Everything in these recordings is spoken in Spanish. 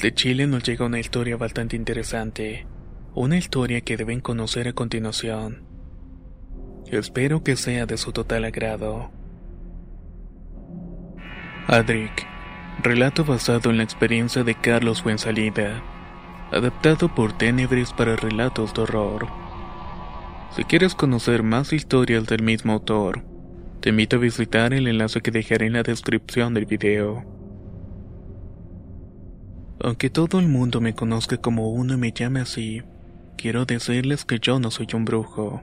Desde Chile nos llega una historia bastante interesante, una historia que deben conocer a continuación. Espero que sea de su total agrado. Adric, relato basado en la experiencia de Carlos Fuensalida, adaptado por Tenebris para relatos de horror. Si quieres conocer más historias del mismo autor, te invito a visitar el enlace que dejaré en la descripción del video. Aunque todo el mundo me conozca como uno y me llame así, quiero decirles que yo no soy un brujo.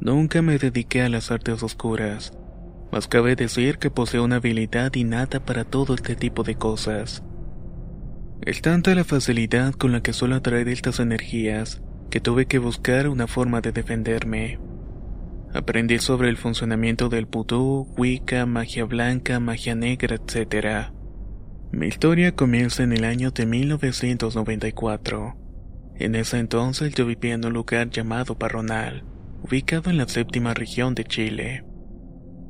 Nunca me dediqué a las artes oscuras, mas cabe decir que poseo una habilidad innata para todo este tipo de cosas. Es tanta la facilidad con la que suelo atraer estas energías que tuve que buscar una forma de defenderme. Aprendí sobre el funcionamiento del vudú, wicca, magia blanca, magia negra, etc. Mi historia comienza en el año de 1994. En ese entonces yo vivía en un lugar llamado Parronal, ubicado en la séptima región de Chile.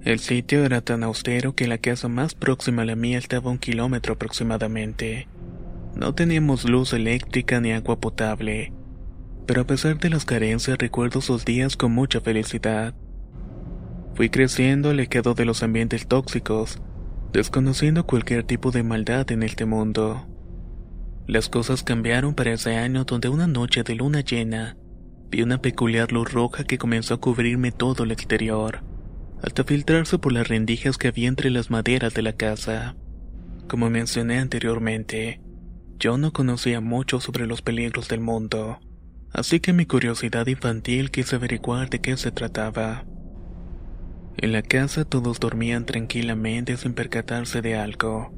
El sitio era tan austero que la casa más próxima a la mía estaba a un kilómetro aproximadamente. No teníamos luz eléctrica ni agua potable, pero a pesar de las carencias recuerdo esos días con mucha felicidad. Fui creciendo alejado de los ambientes tóxicos, desconociendo cualquier tipo de maldad en este mundo. Las cosas cambiaron para ese año donde una noche de luna llena vi una peculiar luz roja que comenzó a cubrirme todo el exterior, hasta filtrarse por las rendijas que había entre las maderas de la casa. Como mencioné anteriormente, yo no conocía mucho sobre los peligros del mundo, así que mi curiosidad infantil quise averiguar de qué se trataba. En la casa todos dormían tranquilamente sin percatarse de algo.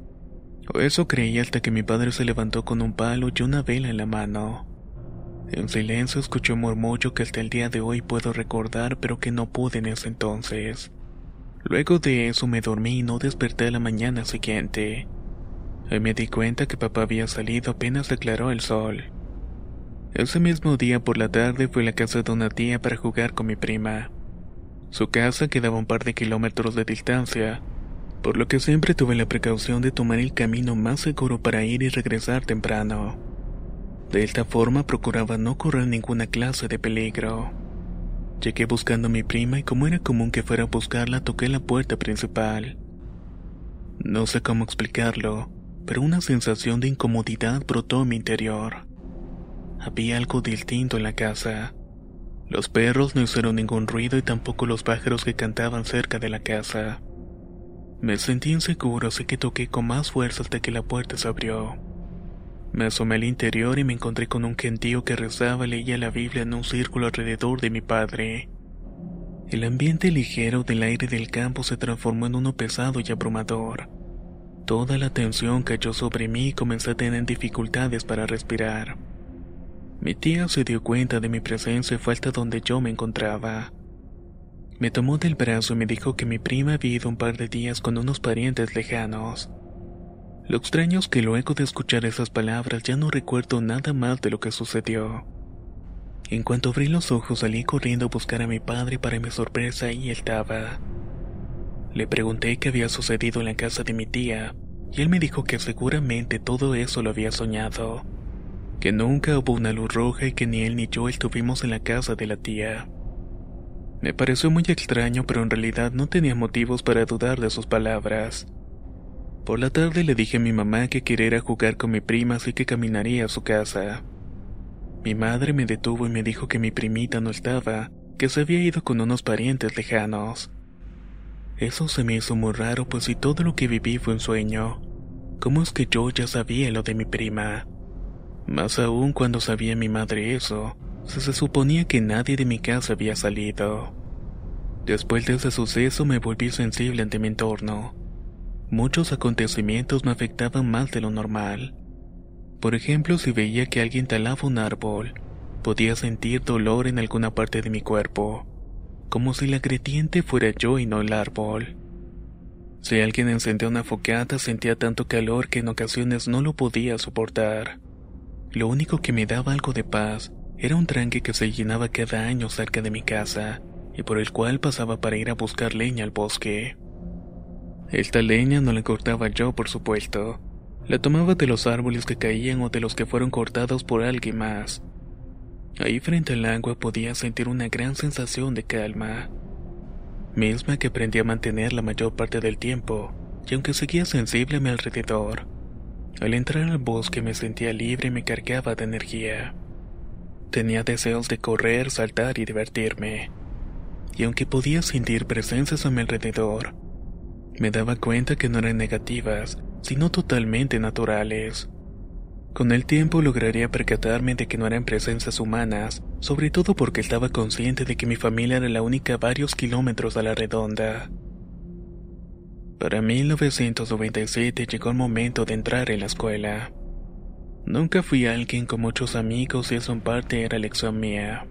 Eso creí hasta que mi padre se levantó con un palo y una vela en la mano. En silencio escuché un murmullo que hasta el día de hoy puedo recordar pero que no pude en ese entonces. Luego de eso me dormí y no desperté a la mañana siguiente. Ahí me di cuenta que papá había salido apenas declaró el sol. Ese mismo día por la tarde fui a la casa de una tía para jugar con mi prima. Su casa quedaba un par de kilómetros de distancia, por lo que siempre tuve la precaución de tomar el camino más seguro para ir y regresar temprano. De esta forma procuraba no correr ninguna clase de peligro. Llegué buscando a mi prima y como era común que fuera a buscarla, toqué la puerta principal. No sé cómo explicarlo, pero una sensación de incomodidad brotó en mi interior. Había algo distinto en la casa. Los perros no hicieron ningún ruido y tampoco los pájaros que cantaban cerca de la casa. Me sentí inseguro así que toqué con más fuerza hasta que la puerta se abrió. Me asomé al interior y me encontré con un gentío que rezaba y leía la Biblia en un círculo alrededor de mi padre. El ambiente ligero del aire del campo se transformó en uno pesado y abrumador. Toda la tensión cayó sobre mí y comencé a tener dificultades para respirar. Mi tía se dio cuenta de mi presencia y fue donde yo me encontraba. Me tomó del brazo y me dijo que mi prima había ido un par de días con unos parientes lejanos. Lo extraño es que luego de escuchar esas palabras ya no recuerdo nada más de lo que sucedió. En cuanto abrí los ojos salí corriendo a buscar a mi padre para mi sorpresa ahí estaba. Le pregunté qué había sucedido en la casa de mi tía y él me dijo que seguramente todo eso lo había soñado que nunca hubo una luz roja y que ni él ni yo estuvimos en la casa de la tía. Me pareció muy extraño, pero en realidad no tenía motivos para dudar de sus palabras. Por la tarde le dije a mi mamá que quería jugar con mi prima así que caminaría a su casa. Mi madre me detuvo y me dijo que mi primita no estaba, que se había ido con unos parientes lejanos. Eso se me hizo muy raro, pues si todo lo que viví fue un sueño, ¿cómo es que yo ya sabía lo de mi prima? Más aún cuando sabía mi madre eso, se, se suponía que nadie de mi casa había salido. Después de ese suceso me volví sensible ante mi entorno. Muchos acontecimientos me afectaban más de lo normal. Por ejemplo, si veía que alguien talaba un árbol, podía sentir dolor en alguna parte de mi cuerpo, como si la gretiente fuera yo y no el árbol. Si alguien encendía una foqueta sentía tanto calor que en ocasiones no lo podía soportar. Lo único que me daba algo de paz era un tranque que se llenaba cada año cerca de mi casa y por el cual pasaba para ir a buscar leña al bosque. Esta leña no la cortaba yo, por supuesto. La tomaba de los árboles que caían o de los que fueron cortados por alguien más. Ahí frente al agua podía sentir una gran sensación de calma, misma que aprendí a mantener la mayor parte del tiempo, y aunque seguía sensible a mi alrededor, al entrar al bosque me sentía libre y me cargaba de energía. Tenía deseos de correr, saltar y divertirme y aunque podía sentir presencias a mi alrededor, me daba cuenta que no eran negativas, sino totalmente naturales. Con el tiempo lograría percatarme de que no eran presencias humanas, sobre todo porque estaba consciente de que mi familia era la única a varios kilómetros a la redonda. Para 1997 llegó el momento de entrar en la escuela. Nunca fui alguien con muchos amigos y eso en parte era lección mía.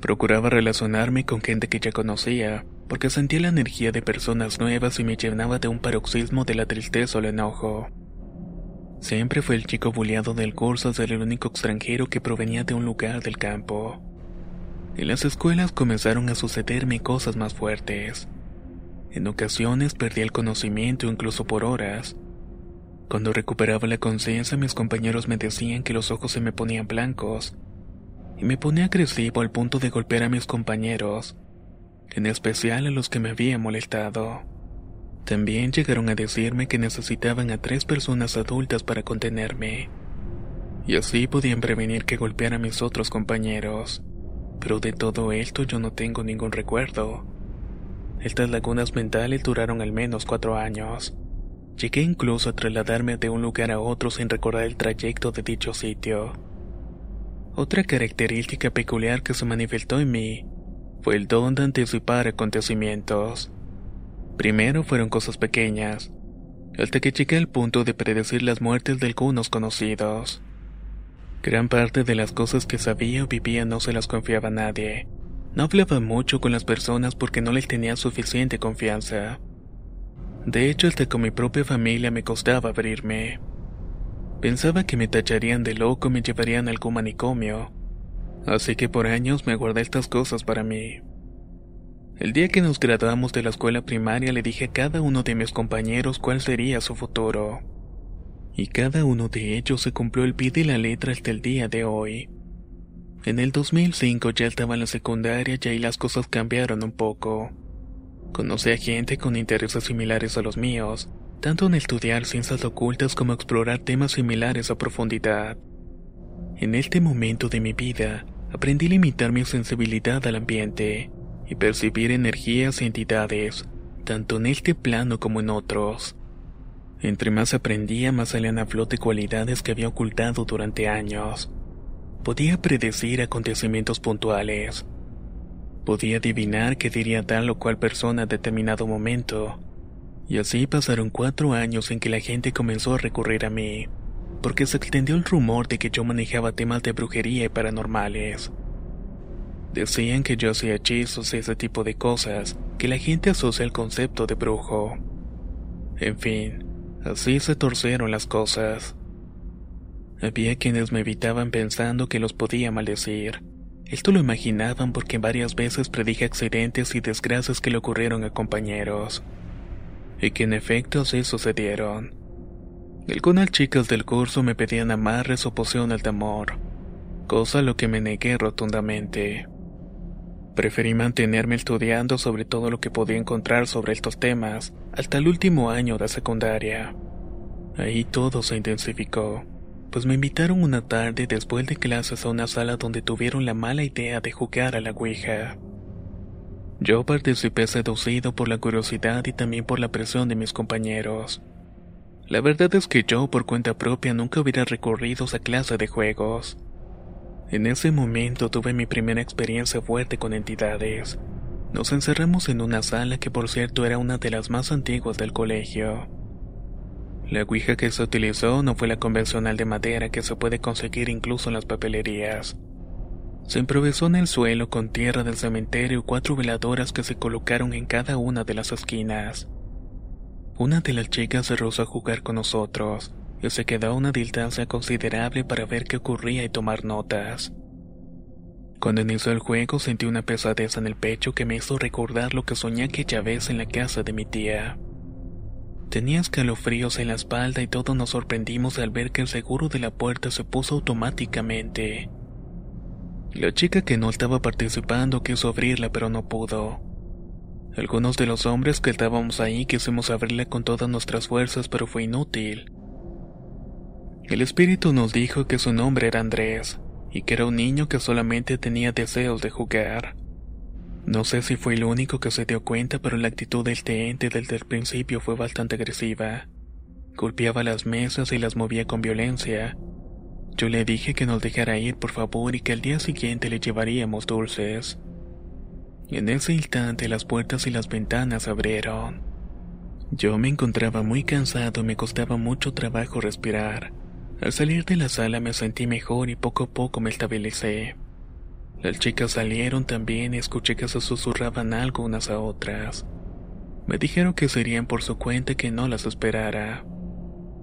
Procuraba relacionarme con gente que ya conocía, porque sentía la energía de personas nuevas y me llenaba de un paroxismo de la tristeza o el enojo. Siempre fue el chico bulleado del curso ser el único extranjero que provenía de un lugar del campo. En las escuelas comenzaron a sucederme cosas más fuertes. En ocasiones perdí el conocimiento incluso por horas. Cuando recuperaba la conciencia mis compañeros me decían que los ojos se me ponían blancos y me ponía agresivo al punto de golpear a mis compañeros, en especial a los que me habían molestado. También llegaron a decirme que necesitaban a tres personas adultas para contenerme, y así podían prevenir que golpeara a mis otros compañeros. Pero de todo esto yo no tengo ningún recuerdo. Estas lagunas mentales duraron al menos cuatro años. Llegué incluso a trasladarme de un lugar a otro sin recordar el trayecto de dicho sitio. Otra característica peculiar que se manifestó en mí fue el don de anticipar acontecimientos. Primero fueron cosas pequeñas, hasta que llegué al punto de predecir las muertes de algunos conocidos. Gran parte de las cosas que sabía o vivía no se las confiaba a nadie. No hablaba mucho con las personas porque no les tenía suficiente confianza. De hecho, hasta con mi propia familia me costaba abrirme. Pensaba que me tacharían de loco y me llevarían a algún manicomio. Así que por años me guardé estas cosas para mí. El día que nos graduamos de la escuela primaria le dije a cada uno de mis compañeros cuál sería su futuro. Y cada uno de ellos se cumplió el pie de la letra hasta el día de hoy. En el 2005 ya estaba en la secundaria y ahí las cosas cambiaron un poco. Conocí a gente con intereses similares a los míos, tanto en estudiar ciencias ocultas como explorar temas similares a profundidad. En este momento de mi vida, aprendí a limitar mi sensibilidad al ambiente y percibir energías y entidades, tanto en este plano como en otros. Entre más aprendía, más salían a flote cualidades que había ocultado durante años. Podía predecir acontecimientos puntuales. Podía adivinar qué diría tal o cual persona a determinado momento, y así pasaron cuatro años en que la gente comenzó a recurrir a mí, porque se extendió el rumor de que yo manejaba temas de brujería y paranormales. Decían que yo hacía hechizos y ese tipo de cosas que la gente asocia al concepto de brujo. En fin, así se torcieron las cosas. Había quienes me evitaban pensando que los podía maldecir. Esto lo imaginaban porque varias veces predije accidentes y desgracias que le ocurrieron a compañeros y que en efecto sí sucedieron. Algunas chicas del curso me pedían amarres o poción al temor, cosa a lo que me negué rotundamente. Preferí mantenerme estudiando sobre todo lo que podía encontrar sobre estos temas hasta el último año de secundaria. Ahí todo se intensificó, pues me invitaron una tarde después de clases a una sala donde tuvieron la mala idea de jugar a la Ouija. Yo participé seducido por la curiosidad y también por la presión de mis compañeros. La verdad es que yo por cuenta propia nunca hubiera recurrido a esa clase de juegos. En ese momento tuve mi primera experiencia fuerte con entidades. Nos encerramos en una sala que por cierto era una de las más antiguas del colegio. La ouija que se utilizó no fue la convencional de madera que se puede conseguir incluso en las papelerías. Se improvisó en el suelo con tierra del cementerio y cuatro veladoras que se colocaron en cada una de las esquinas. Una de las chicas se rehusó a jugar con nosotros y se quedó a una distancia considerable para ver qué ocurría y tomar notas. Cuando inició el juego sentí una pesadez en el pecho que me hizo recordar lo que soñé aquella vez en la casa de mi tía. Tenía escalofríos en la espalda y todos nos sorprendimos al ver que el seguro de la puerta se puso automáticamente. La chica que no estaba participando quiso abrirla pero no pudo. Algunos de los hombres que estábamos ahí quisimos abrirla con todas nuestras fuerzas pero fue inútil. El espíritu nos dijo que su nombre era Andrés, y que era un niño que solamente tenía deseos de jugar. No sé si fue el único que se dio cuenta, pero la actitud del ente desde el principio fue bastante agresiva. Golpeaba las mesas y las movía con violencia. Yo le dije que nos dejara ir, por favor, y que al día siguiente le llevaríamos dulces. En ese instante las puertas y las ventanas abrieron. Yo me encontraba muy cansado y me costaba mucho trabajo respirar. Al salir de la sala me sentí mejor y poco a poco me estabilicé. Las chicas salieron también y escuché que se susurraban algo unas a otras. Me dijeron que serían por su cuenta que no las esperara.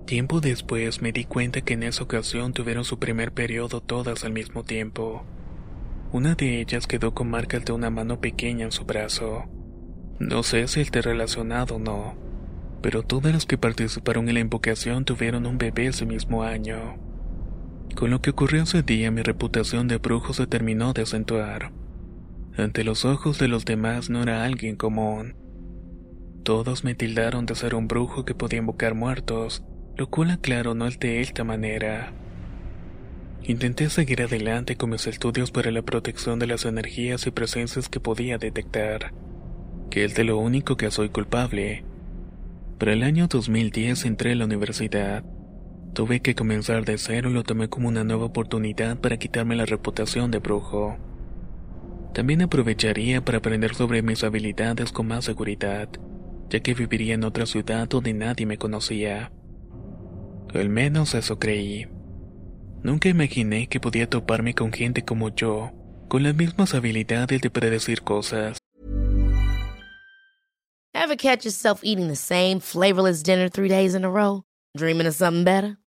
Tiempo después me di cuenta que en esa ocasión tuvieron su primer periodo todas al mismo tiempo. Una de ellas quedó con marcas de una mano pequeña en su brazo. No sé si esté relacionado o no, pero todas las que participaron en la invocación tuvieron un bebé ese mismo año. Con lo que ocurrió ese día mi reputación de brujo se terminó de acentuar. Ante los ojos de los demás no era alguien común. Todos me tildaron de ser un brujo que podía invocar muertos, lo cual aclaro no es de esta manera. Intenté seguir adelante con mis estudios para la protección de las energías y presencias que podía detectar, que es de lo único que soy culpable, para el año 2010 entré a la universidad. Tuve que comenzar de cero y lo tomé como una nueva oportunidad para quitarme la reputación de brujo. También aprovecharía para aprender sobre mis habilidades con más seguridad, ya que viviría en otra ciudad donde nadie me conocía. Al menos eso creí. Nunca imaginé que podía toparme con gente como yo, con las mismas habilidades de predecir cosas. Ever catch yourself eating the same flavorless dinner three days in a row? Dreaming of something better?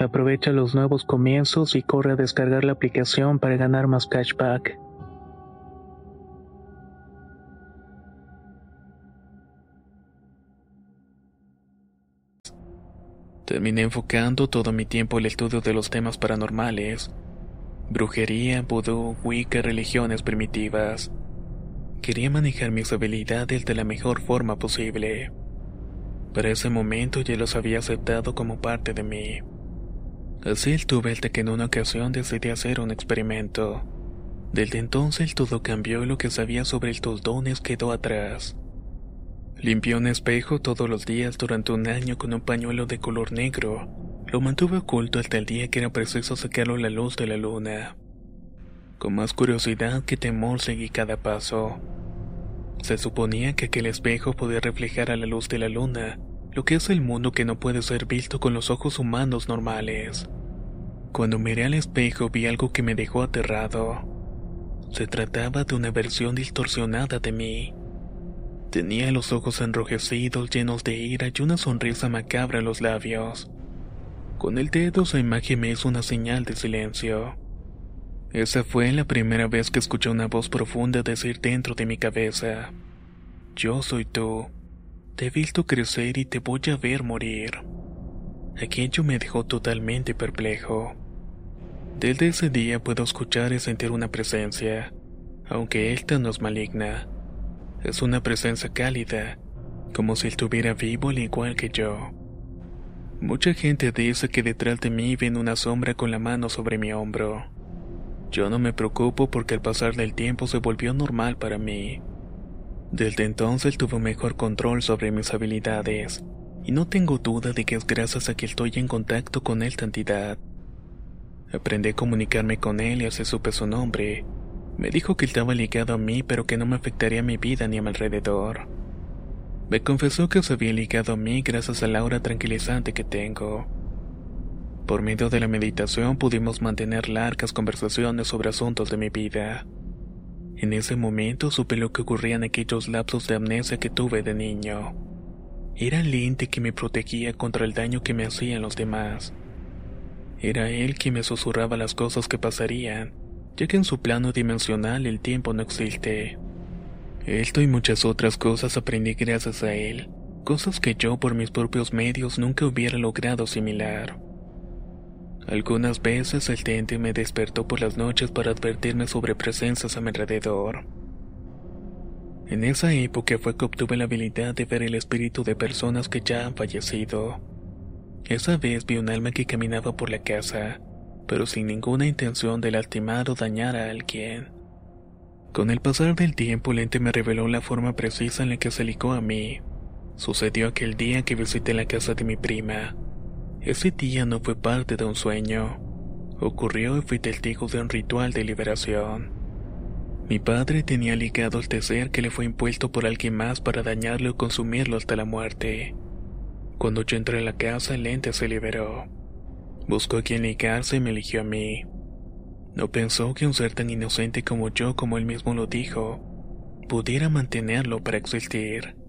Aprovecha los nuevos comienzos y corre a descargar la aplicación para ganar más cashback. Terminé enfocando todo mi tiempo en el estudio de los temas paranormales. Brujería, vudú, wicca, religiones primitivas. Quería manejar mis habilidades de la mejor forma posible. Para ese momento ya los había aceptado como parte de mí. Así tuve el que en una ocasión decidí hacer un experimento. Desde entonces todo cambió y lo que sabía sobre estos dones quedó atrás. Limpié un espejo todos los días durante un año con un pañuelo de color negro. Lo mantuve oculto hasta el día que era preciso sacarlo a la luz de la luna. Con más curiosidad que temor seguí cada paso. Se suponía que aquel espejo podía reflejar a la luz de la luna lo que es el mundo que no puede ser visto con los ojos humanos normales. Cuando miré al espejo vi algo que me dejó aterrado. Se trataba de una versión distorsionada de mí. Tenía los ojos enrojecidos, llenos de ira y una sonrisa macabra en los labios. Con el dedo su imagen me hizo una señal de silencio. Esa fue la primera vez que escuché una voz profunda decir dentro de mi cabeza, Yo soy tú. Te he visto crecer y te voy a ver morir. Aquello me dejó totalmente perplejo. Desde ese día puedo escuchar y sentir una presencia, aunque esta no es maligna. Es una presencia cálida, como si estuviera vivo al igual que yo. Mucha gente dice que detrás de mí ven una sombra con la mano sobre mi hombro. Yo no me preocupo porque al pasar del tiempo se volvió normal para mí. Desde entonces tuve mejor control sobre mis habilidades, y no tengo duda de que es gracias a que estoy en contacto con esta entidad. Aprendí a comunicarme con él y así supe su nombre. Me dijo que estaba ligado a mí pero que no me afectaría mi vida ni a mi alrededor. Me confesó que se había ligado a mí gracias al aura tranquilizante que tengo. Por medio de la meditación pudimos mantener largas conversaciones sobre asuntos de mi vida. En ese momento supe lo que ocurría en aquellos lapsos de amnesia que tuve de niño. Era el ente que me protegía contra el daño que me hacían los demás. Era él quien me susurraba las cosas que pasarían, ya que en su plano dimensional el tiempo no existe. Esto y muchas otras cosas aprendí gracias a él, cosas que yo por mis propios medios nunca hubiera logrado asimilar. Algunas veces el tente me despertó por las noches para advertirme sobre presencias a mi alrededor. En esa época fue que obtuve la habilidad de ver el espíritu de personas que ya han fallecido. Esa vez vi un alma que caminaba por la casa, pero sin ninguna intención de lastimar o dañar a alguien. Con el pasar del tiempo, el ente me reveló la forma precisa en la que se ligó a mí. Sucedió aquel día que visité la casa de mi prima. Ese día no fue parte de un sueño. Ocurrió y fui testigo de un ritual de liberación. Mi padre tenía ligado el tecer que le fue impuesto por alguien más para dañarlo o consumirlo hasta la muerte. Cuando yo entré a la casa, el ente se liberó. Buscó a quien ligarse y me eligió a mí. No pensó que un ser tan inocente como yo, como él mismo lo dijo, pudiera mantenerlo para existir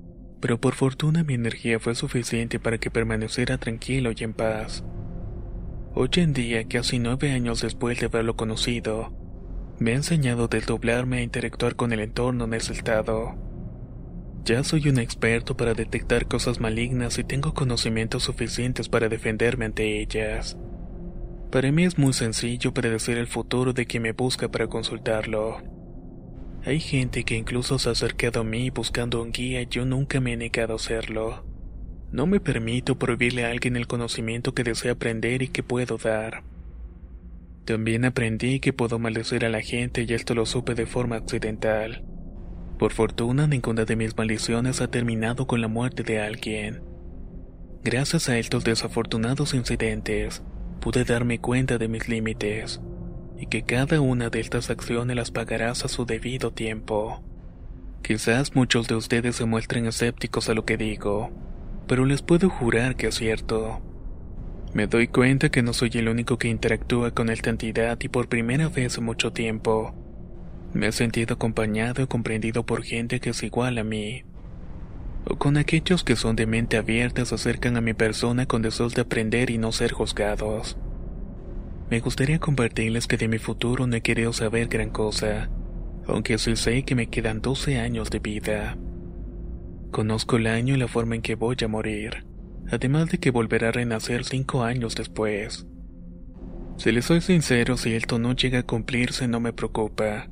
pero por fortuna mi energía fue suficiente para que permaneciera tranquilo y en paz. Hoy en día, casi nueve años después de haberlo conocido, me ha enseñado a desdoblarme a interactuar con el entorno en ese estado. Ya soy un experto para detectar cosas malignas y tengo conocimientos suficientes para defenderme ante ellas. Para mí es muy sencillo predecir el futuro de quien me busca para consultarlo. Hay gente que incluso se ha acercado a mí buscando un guía y yo nunca me he negado a hacerlo. No me permito prohibirle a alguien el conocimiento que desea aprender y que puedo dar. También aprendí que puedo maldecir a la gente y esto lo supe de forma accidental. Por fortuna, ninguna de mis maldiciones ha terminado con la muerte de alguien. Gracias a estos desafortunados incidentes, pude darme cuenta de mis límites y que cada una de estas acciones las pagarás a su debido tiempo. Quizás muchos de ustedes se muestren escépticos a lo que digo, pero les puedo jurar que es cierto. Me doy cuenta que no soy el único que interactúa con esta entidad y por primera vez en mucho tiempo. Me he sentido acompañado y comprendido por gente que es igual a mí. O con aquellos que son de mente abierta se acercan a mi persona con deseos de aprender y no ser juzgados. Me gustaría compartirles que de mi futuro no he querido saber gran cosa, aunque sí sé que me quedan 12 años de vida. Conozco el año y la forma en que voy a morir, además de que volverá a renacer 5 años después. Si les soy sincero, si esto no llega a cumplirse no me preocupa.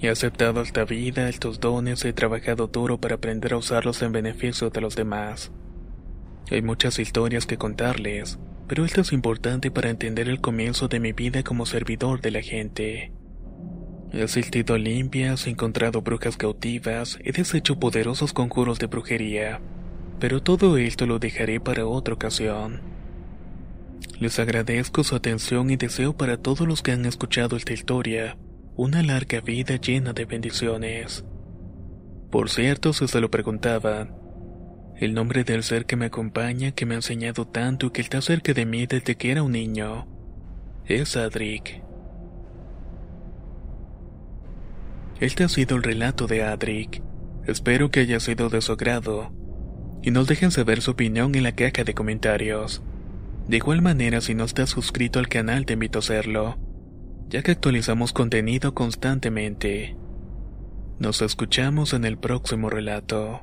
He aceptado esta vida, estos dones, he trabajado duro para aprender a usarlos en beneficio de los demás. Hay muchas historias que contarles, pero esto es importante para entender el comienzo de mi vida como servidor de la gente. He asistido a limpias, he encontrado brujas cautivas, he deshecho poderosos conjuros de brujería, pero todo esto lo dejaré para otra ocasión. Les agradezco su atención y deseo para todos los que han escuchado esta historia una larga vida llena de bendiciones. Por cierto, si se lo preguntaban, el nombre del ser que me acompaña, que me ha enseñado tanto y que está cerca de mí desde que era un niño, es Adric. Este ha sido el relato de Adric. Espero que haya sido de su agrado. Y nos dejen saber su opinión en la caja de comentarios. De igual manera, si no estás suscrito al canal, te invito a hacerlo ya que actualizamos contenido constantemente. Nos escuchamos en el próximo relato.